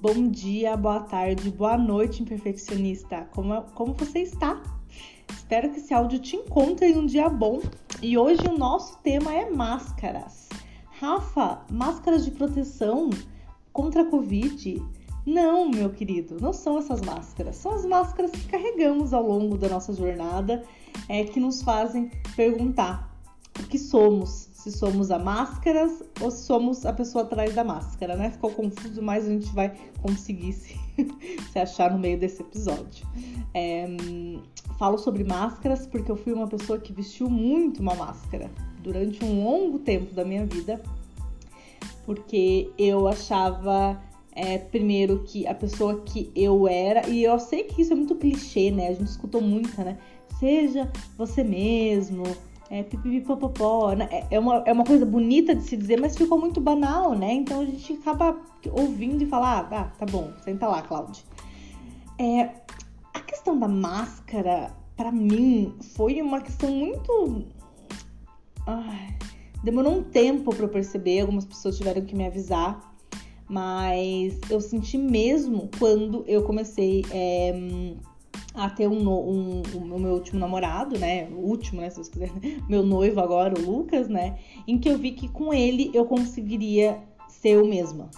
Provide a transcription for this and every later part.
bom dia, boa tarde, boa noite, imperfeccionista. Como, como você está? Espero que esse áudio te encontre em um dia bom. E hoje o nosso tema é máscaras. Rafa, máscaras de proteção contra a Covid? Não, meu querido, não são essas máscaras. São as máscaras que carregamos ao longo da nossa jornada, é, que nos fazem perguntar o que somos, se somos a máscaras ou se somos a pessoa atrás da máscara, né? Ficou confuso, mas a gente vai conseguir se, se achar no meio desse episódio. É, falo sobre máscaras porque eu fui uma pessoa que vestiu muito uma máscara durante um longo tempo da minha vida, porque eu achava é, primeiro que a pessoa que eu era, e eu sei que isso é muito clichê, né? A gente escutou muito, né? Seja você mesmo, é, pipipipopopó, né? É, é, uma, é uma coisa bonita de se dizer, mas ficou muito banal, né? Então a gente acaba ouvindo e fala, ah, tá bom, senta lá, Cláudia. É, a questão da máscara, para mim, foi uma questão muito. Ai, demorou um tempo para eu perceber, algumas pessoas tiveram que me avisar, mas eu senti mesmo quando eu comecei. É, a ter um, um, um, o meu último namorado, né? O último, né? Se você quiser, meu noivo agora, o Lucas, né? Em que eu vi que com ele eu conseguiria ser eu mesma,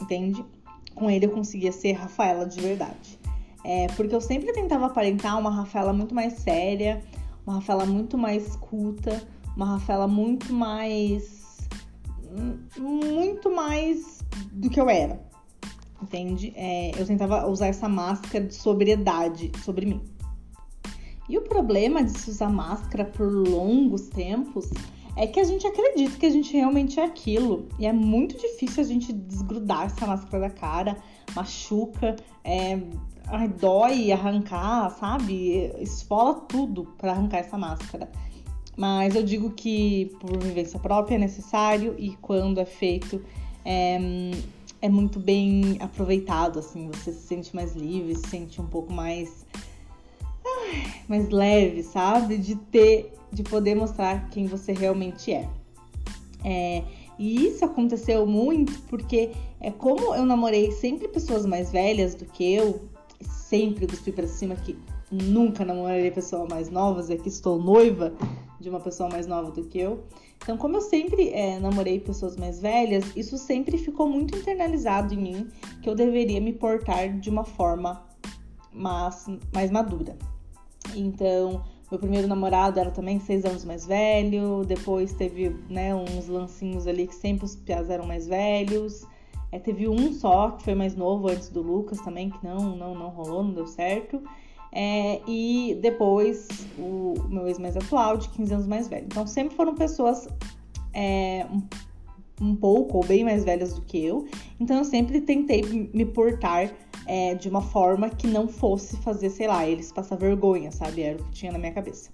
entende? Com ele eu conseguia ser Rafaela de verdade. É, porque eu sempre tentava aparentar uma Rafaela muito mais séria, uma Rafaela muito mais culta, uma Rafaela muito mais. muito mais do que eu era entende? É, eu tentava usar essa máscara de sobriedade sobre mim. E o problema de se usar máscara por longos tempos é que a gente acredita que a gente realmente é aquilo. E é muito difícil a gente desgrudar essa máscara da cara, machuca, é, dói arrancar, sabe? Esfola tudo para arrancar essa máscara. Mas eu digo que por vivência própria é necessário e quando é feito é, é muito bem aproveitado, assim, você se sente mais livre, se sente um pouco mais mais leve, sabe? De ter, de poder mostrar quem você realmente é. é. E isso aconteceu muito porque é como eu namorei sempre pessoas mais velhas do que eu, sempre cuspi para cima que nunca namorei pessoas mais novas, é que estou noiva de uma pessoa mais nova do que eu. Então, como eu sempre é, namorei pessoas mais velhas, isso sempre ficou muito internalizado em mim que eu deveria me portar de uma forma mais, mais madura. Então, meu primeiro namorado era também seis anos mais velho, depois teve né, uns lancinhos ali que sempre os piás eram mais velhos. É, teve um só que foi mais novo antes do Lucas também, que não, não, não rolou, não deu certo. É, e depois o meu ex mais atual, de 15 anos mais velho. Então sempre foram pessoas é, um, um, pouco ou bem mais velhas do que eu. Então eu sempre tentei me portar é, de uma forma que não fosse fazer, sei lá, eles passar vergonha, sabe? Era o que tinha na minha cabeça.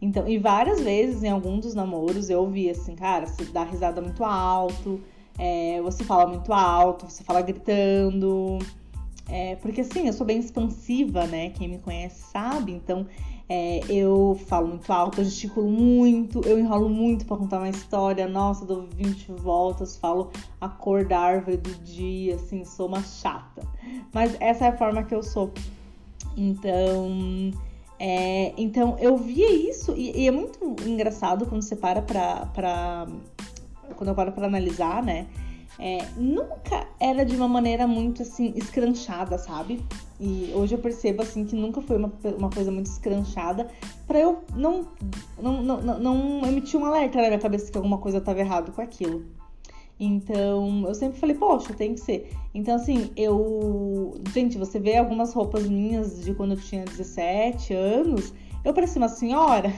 Então, e várias vezes em algum dos namoros eu ouvi assim, cara, você dá risada muito alto, é, você fala muito alto, você fala gritando. É, porque assim, eu sou bem expansiva, né? Quem me conhece sabe. Então, é, eu falo muito alto, eu gesticulo muito, eu enrolo muito para contar uma história. Nossa, dou 20 voltas, falo a cor da árvore do dia, assim, sou uma chata. Mas essa é a forma que eu sou. Então, é, então eu via isso e, e, é muito engraçado quando você para pra, pra quando eu paro para analisar, né? É, nunca era de uma maneira muito assim escranchada, sabe? E hoje eu percebo assim que nunca foi uma, uma coisa muito escranchada para eu não não, não, não, não emitir um alerta na minha cabeça que alguma coisa estava errado com aquilo. Então, eu sempre falei, poxa, tem que ser. Então, assim, eu. Gente, você vê algumas roupas minhas de quando eu tinha 17 anos, eu parecia uma senhora.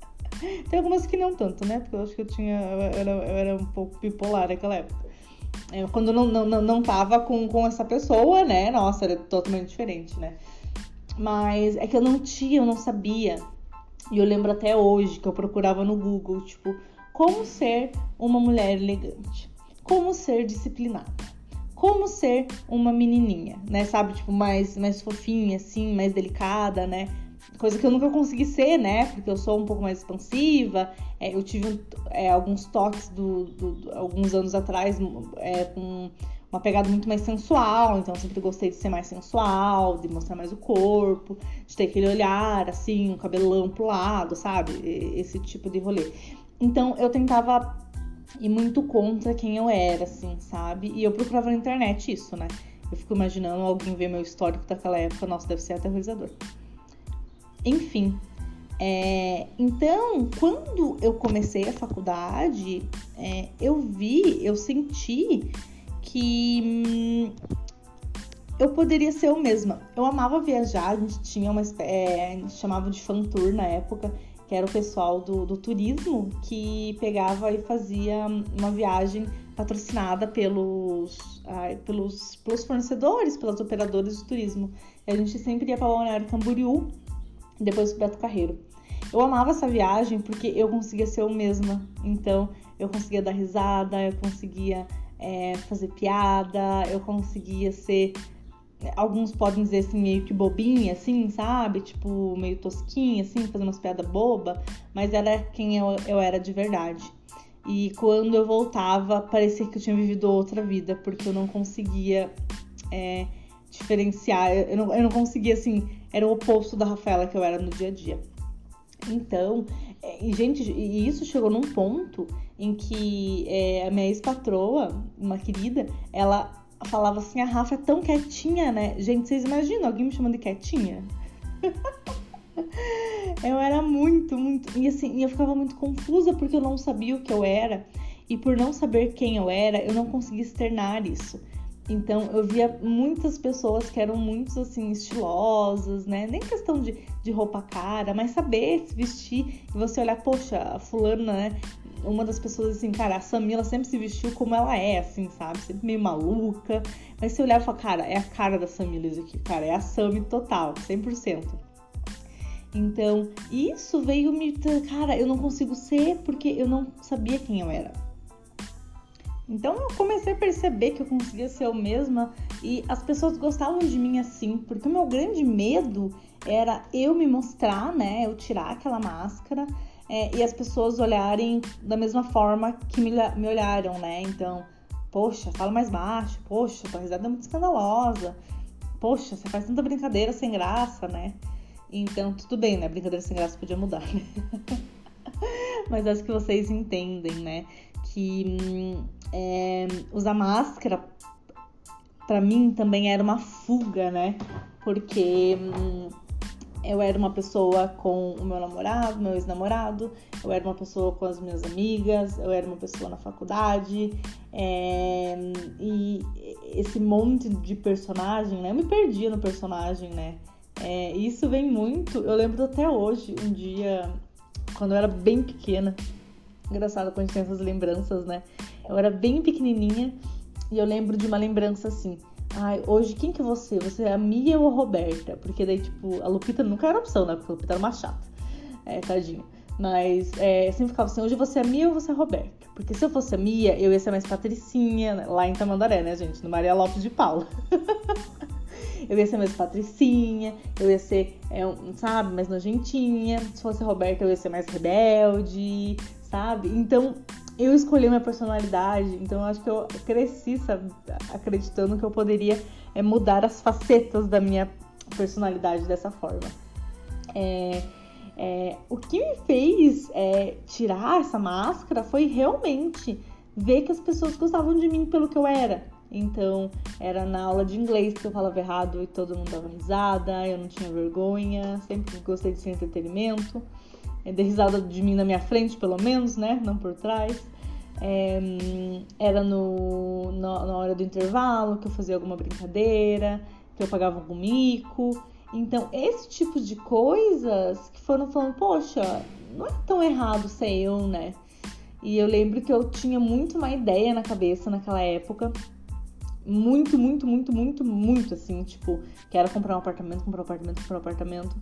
Tem algumas que não tanto, né? Porque eu acho que eu tinha. Eu era, eu era um pouco bipolar naquela época. É, quando não, não, não tava com, com essa pessoa, né? Nossa, era totalmente diferente, né? Mas é que eu não tinha, eu não sabia. E eu lembro até hoje que eu procurava no Google, tipo, como ser uma mulher elegante, como ser disciplinada, como ser uma menininha, né? Sabe, tipo, mais, mais fofinha, assim, mais delicada, né? Coisa que eu nunca consegui ser, né? Porque eu sou um pouco mais expansiva. É, eu tive é, alguns toques do, do, do, alguns anos atrás é, com uma pegada muito mais sensual, então eu sempre gostei de ser mais sensual, de mostrar mais o corpo, de ter aquele olhar assim, um cabelão pro lado, sabe? Esse tipo de rolê. Então eu tentava ir muito contra quem eu era, assim, sabe? E eu procurava na internet isso, né? Eu fico imaginando alguém ver meu histórico daquela época, nossa, deve ser aterrorizador. Enfim, é, então, quando eu comecei a faculdade, é, eu vi, eu senti que hum, eu poderia ser eu mesma. Eu amava viajar, a gente tinha uma é, a gente chamava de fan tour na época, que era o pessoal do, do turismo que pegava e fazia uma viagem patrocinada pelos, pelos, pelos fornecedores, pelas operadoras de turismo. E a gente sempre ia para Balneário Camboriú, depois para Beto Carreiro. Eu amava essa viagem porque eu conseguia ser eu mesma. Então, eu conseguia dar risada, eu conseguia é, fazer piada, eu conseguia ser. Alguns podem dizer assim, meio que bobinha, assim, sabe? Tipo, meio tosquinha, assim, fazer umas piadas boba, mas era quem eu, eu era de verdade. E quando eu voltava, parecia que eu tinha vivido outra vida, porque eu não conseguia é, diferenciar, eu não, eu não conseguia, assim, era o oposto da Rafaela que eu era no dia a dia. Então, é, e, gente, e isso chegou num ponto em que é, a minha ex-patroa, uma querida, ela falava assim: a Rafa é tão quietinha, né? Gente, vocês imaginam alguém me chamando de quietinha? eu era muito, muito. E assim, eu ficava muito confusa porque eu não sabia o que eu era. E por não saber quem eu era, eu não conseguia externar isso. Então eu via muitas pessoas que eram muito assim estilosas, né? Nem questão de, de roupa cara, mas saber se vestir e você olhar, poxa, a fulana, né? Uma das pessoas assim, cara, a Samila sempre se vestiu como ela é, assim, sabe? Sempre meio maluca. Mas você olhar e falar, cara, é a cara da Samila isso aqui, cara, é a Sami total, 100%. Então, isso veio me. Cara, eu não consigo ser porque eu não sabia quem eu era. Então eu comecei a perceber que eu conseguia ser eu mesma e as pessoas gostavam de mim assim, porque o meu grande medo era eu me mostrar, né? Eu tirar aquela máscara é, e as pessoas olharem da mesma forma que me, me olharam, né? Então, poxa, fala mais baixo, poxa, tua risada é muito escandalosa, poxa, você faz tanta brincadeira sem graça, né? Então, tudo bem, né? Brincadeira sem graça podia mudar, né? Mas acho que vocês entendem, né? Que hum, é, usar máscara para mim também era uma fuga, né? Porque hum, eu era uma pessoa com o meu namorado, meu ex-namorado, eu era uma pessoa com as minhas amigas, eu era uma pessoa na faculdade, é, e esse monte de personagem, né? Eu me perdia no personagem, né? É, isso vem muito. Eu lembro até hoje, um dia, quando eu era bem pequena, engraçado quando a gente tem essas lembranças, né? Eu era bem pequenininha e eu lembro de uma lembrança assim. Ai, hoje quem que você? Você é a Mia ou a Roberta? Porque daí, tipo, a Lupita nunca era opção, né? Porque a Lupita era uma chata. É, tadinha. Mas é, sempre ficava assim, hoje você é a Mia ou você é a Roberta? Porque se eu fosse a Mia, eu ia ser mais patricinha, né? lá em Tamandaré, né, gente? No Maria Lopes de Paula. eu ia ser mais patricinha, eu ia ser, é, um, sabe, mais nojentinha. Se fosse a Roberta, eu ia ser mais rebelde, sabe? Então, eu escolhi minha personalidade, então eu acho que eu cresci sabe, acreditando que eu poderia é, mudar as facetas da minha personalidade dessa forma. É, é, o que me fez é, tirar essa máscara foi realmente ver que as pessoas gostavam de mim pelo que eu era. Então, era na aula de inglês que eu falava errado e todo mundo dava risada, eu não tinha vergonha, sempre gostei de ser entretenimento é, risada de mim na minha frente, pelo menos, né? Não por trás. É, era no, no, na hora do intervalo que eu fazia alguma brincadeira, que eu pagava algum mico. Então, esse tipo de coisas que foram falando, poxa, não é tão errado ser eu, né? E eu lembro que eu tinha muito uma ideia na cabeça naquela época. Muito, muito, muito, muito, muito assim, tipo, que era comprar um apartamento, comprar um apartamento, comprar um apartamento.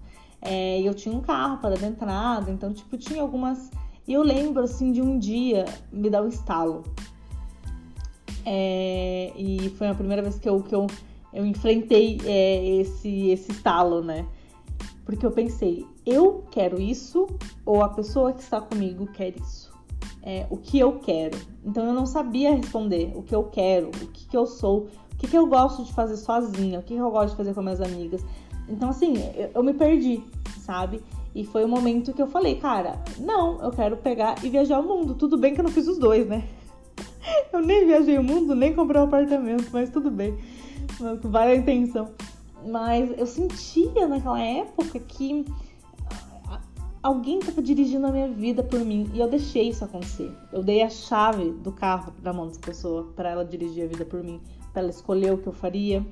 É, eu tinha um carro para dar entrada, então, tipo, tinha algumas. E eu lembro, assim, de um dia me dar um estalo. É, e foi a primeira vez que eu, que eu, eu enfrentei é, esse, esse estalo, né? Porque eu pensei, eu quero isso ou a pessoa que está comigo quer isso? é, o que eu quero. Então eu não sabia responder o que eu quero, o que, que eu sou, o que, que eu gosto de fazer sozinha, o que, que eu gosto de fazer com minhas amigas. Então, assim, eu, eu me perdi, sabe? E foi o momento que eu falei, cara, não, eu quero pegar e viajar o mundo. Tudo bem que eu não fiz os dois, né? Eu nem viajei o mundo, nem comprei um apartamento, mas tudo bem. Vale a intenção. Mas eu sentia naquela época que alguém estava dirigindo a minha vida por mim e eu deixei isso acontecer. Eu dei a chave do carro na mão dessa pessoa para ela dirigir a vida por mim, para ela escolher o que eu faria.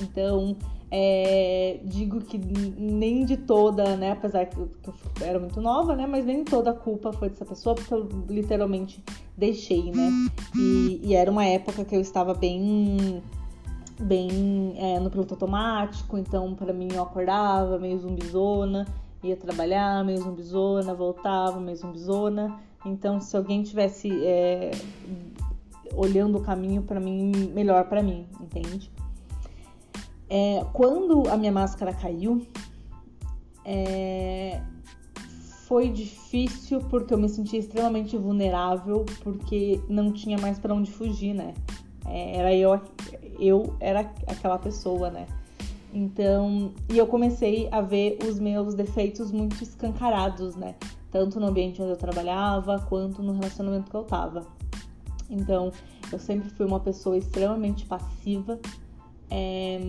Então, é, digo que nem de toda, né, apesar que eu, que eu, era muito nova, né, mas nem toda a culpa foi dessa pessoa, porque eu literalmente deixei, né, e, e era uma época que eu estava bem, bem é, no piloto automático, então para mim eu acordava meio zumbizona, ia trabalhar meio zumbizona, voltava meio zumbizona, então se alguém tivesse é, olhando o caminho para mim, melhor para mim, entende? É, quando a minha máscara caiu, é, foi difícil porque eu me sentia extremamente vulnerável, porque não tinha mais para onde fugir, né? É, era eu, eu era aquela pessoa, né? Então, e eu comecei a ver os meus defeitos muito escancarados, né? Tanto no ambiente onde eu trabalhava, quanto no relacionamento que eu tava. Então, eu sempre fui uma pessoa extremamente passiva, é,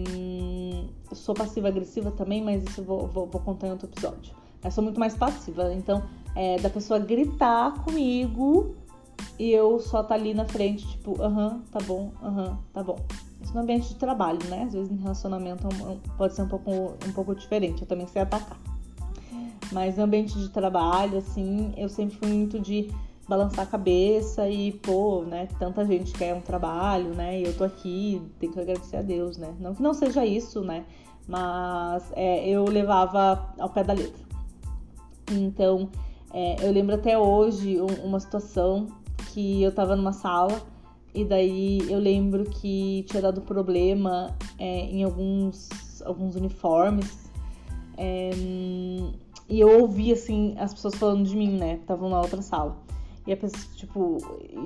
sou passiva-agressiva também, mas isso eu vou, vou, vou, contar em outro episódio. Eu sou muito mais passiva, então é, da pessoa gritar comigo e eu só tá ali na frente, tipo, aham, tá bom, aham, tá bom. Isso no ambiente de trabalho, né? Às vezes em relacionamento é pode ser um pouco, um pouco diferente, eu também sei atacar. Mas no ambiente de trabalho, assim, eu sempre fui muito de balançar a cabeça e, pô, né, tanta gente quer um trabalho, né, e eu tô aqui, tenho que agradecer a Deus, né. Não que não seja isso, né, mas é, eu levava ao pé da letra. Então, é, eu lembro até hoje uma situação que eu tava numa sala e daí eu lembro que tinha dado problema é, em alguns, alguns uniformes. É, e eu ouvi, assim, as pessoas falando de mim, né? Estavam na outra sala. E a pessoa, tipo,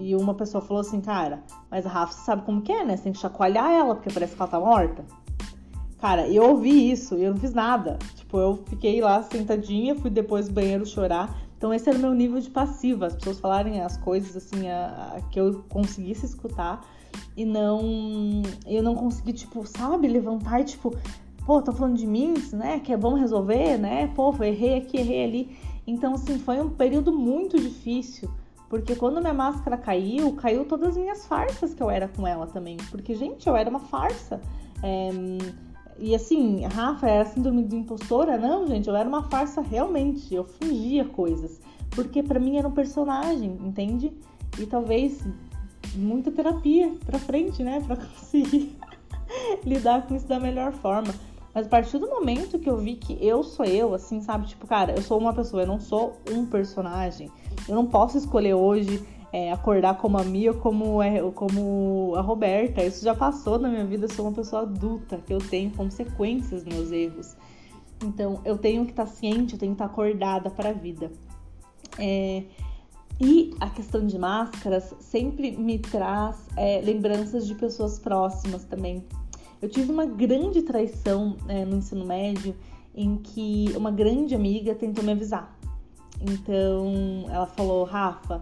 e uma pessoa falou assim, cara, mas a Rafa, sabe como que é, né? Você tem que chacoalhar ela, porque parece que ela tá morta. Cara, eu ouvi isso e eu não fiz nada. Tipo, eu fiquei lá sentadinha, fui depois do banheiro chorar. Então esse era o meu nível de passiva, as pessoas falarem as coisas assim, a, a, que eu conseguisse escutar e não. Eu não consegui, tipo, sabe, levantar e tipo, pô, tô falando de mim, né? Que é bom resolver, né? Pô, errei aqui, errei ali. Então, assim, foi um período muito difícil porque quando minha máscara caiu, caiu todas as minhas farsas que eu era com ela também. Porque, gente, eu era uma farsa. É... E assim, Rafa, era síndrome de impostora? Não, gente, eu era uma farsa realmente. Eu fingia coisas. Porque para mim era um personagem, entende? E talvez muita terapia pra frente, né? Pra conseguir lidar com isso da melhor forma. Mas a partir do momento que eu vi que eu sou eu, assim, sabe? Tipo, cara, eu sou uma pessoa, eu não sou um personagem. Eu não posso escolher hoje é, acordar como a Mia ou como, é, como a Roberta. Isso já passou na minha vida, eu sou uma pessoa adulta, que eu tenho consequências nos meus erros. Então, eu tenho que estar tá ciente, eu tenho que estar tá acordada para a vida. É, e a questão de máscaras sempre me traz é, lembranças de pessoas próximas também. Eu tive uma grande traição é, no ensino médio em que uma grande amiga tentou me avisar. Então ela falou: Rafa,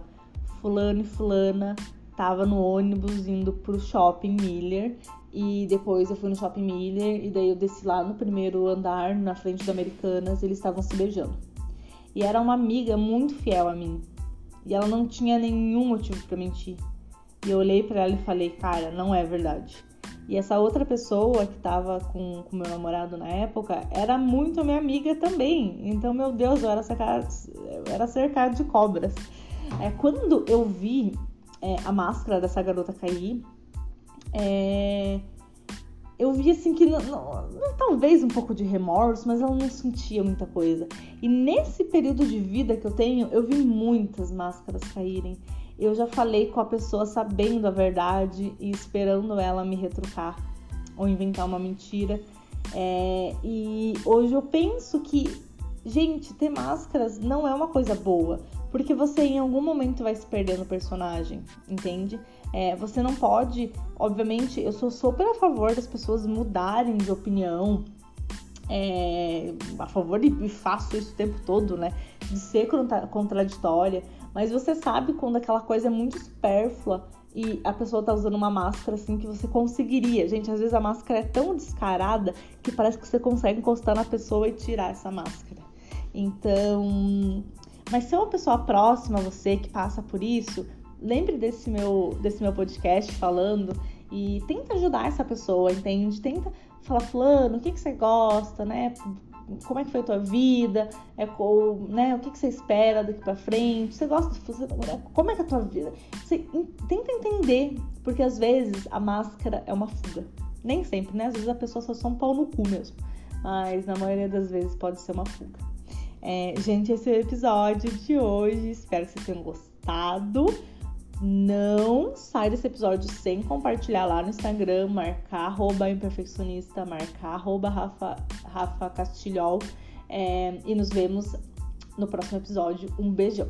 Fulano e Fulana tava no ônibus indo pro shopping Miller e depois eu fui no shopping Miller e daí eu desci lá no primeiro andar, na frente da Americanas, eles estavam se beijando. E era uma amiga muito fiel a mim. E ela não tinha nenhum motivo para mentir. E eu olhei para ela e falei: "Cara, não é verdade". E essa outra pessoa que tava com o meu namorado na época era muito minha amiga também. Então, meu Deus, eu era cercado, eu era cercado de cobras. É, quando eu vi é, a máscara dessa garota cair, é, eu vi assim que não, não, talvez um pouco de remorso, mas ela não sentia muita coisa. E nesse período de vida que eu tenho, eu vi muitas máscaras caírem. Eu já falei com a pessoa sabendo a verdade e esperando ela me retrucar ou inventar uma mentira. É, e hoje eu penso que, gente, ter máscaras não é uma coisa boa. Porque você em algum momento vai se perder no personagem, entende? É, você não pode, obviamente, eu sou super a favor das pessoas mudarem de opinião, é, a favor e faço isso o tempo todo, né? De ser contraditória, mas você sabe quando aquela coisa é muito supérflua e a pessoa tá usando uma máscara assim que você conseguiria. Gente, às vezes a máscara é tão descarada que parece que você consegue encostar na pessoa e tirar essa máscara. Então, mas se é uma pessoa próxima a você que passa por isso, lembre desse meu, desse meu podcast falando e tenta ajudar essa pessoa, entende? Tenta falar, fulano, o que, que você gosta, né? Como é que foi a tua vida? É, ou, né, o que, que você espera daqui para frente? Você gosta você, Como é que é a tua vida? Você tenta entender, porque às vezes a máscara é uma fuga. Nem sempre, né? Às vezes a pessoa só só um pau no cu mesmo. Mas na maioria das vezes pode ser uma fuga. É, gente, esse é o episódio de hoje. Espero que vocês tenham gostado. Não sai desse episódio sem compartilhar lá no Instagram, marcar arroba imperfeccionista, marcar arroba Rafa, Rafa Castilhol. É, e nos vemos no próximo episódio. Um beijão!